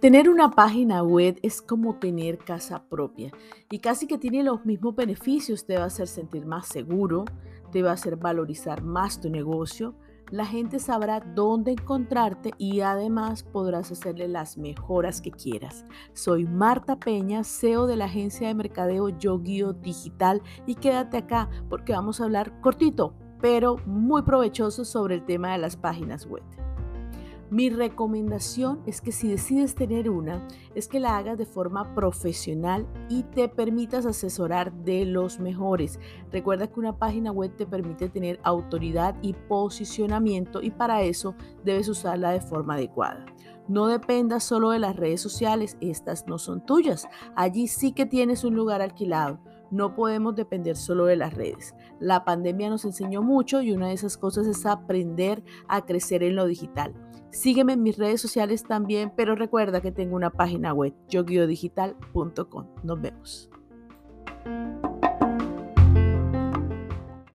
Tener una página web es como tener casa propia y casi que tiene los mismos beneficios. Te va a hacer sentir más seguro, te va a hacer valorizar más tu negocio. La gente sabrá dónde encontrarte y además podrás hacerle las mejoras que quieras. Soy Marta Peña, CEO de la agencia de mercadeo Yo Guío Digital y quédate acá porque vamos a hablar cortito, pero muy provechoso sobre el tema de las páginas web. Mi recomendación es que si decides tener una, es que la hagas de forma profesional y te permitas asesorar de los mejores. Recuerda que una página web te permite tener autoridad y posicionamiento y para eso debes usarla de forma adecuada. No dependas solo de las redes sociales, estas no son tuyas. Allí sí que tienes un lugar alquilado. No podemos depender solo de las redes. La pandemia nos enseñó mucho y una de esas cosas es aprender a crecer en lo digital. Sígueme en mis redes sociales también, pero recuerda que tengo una página web, yoguiodigital.com. Nos vemos.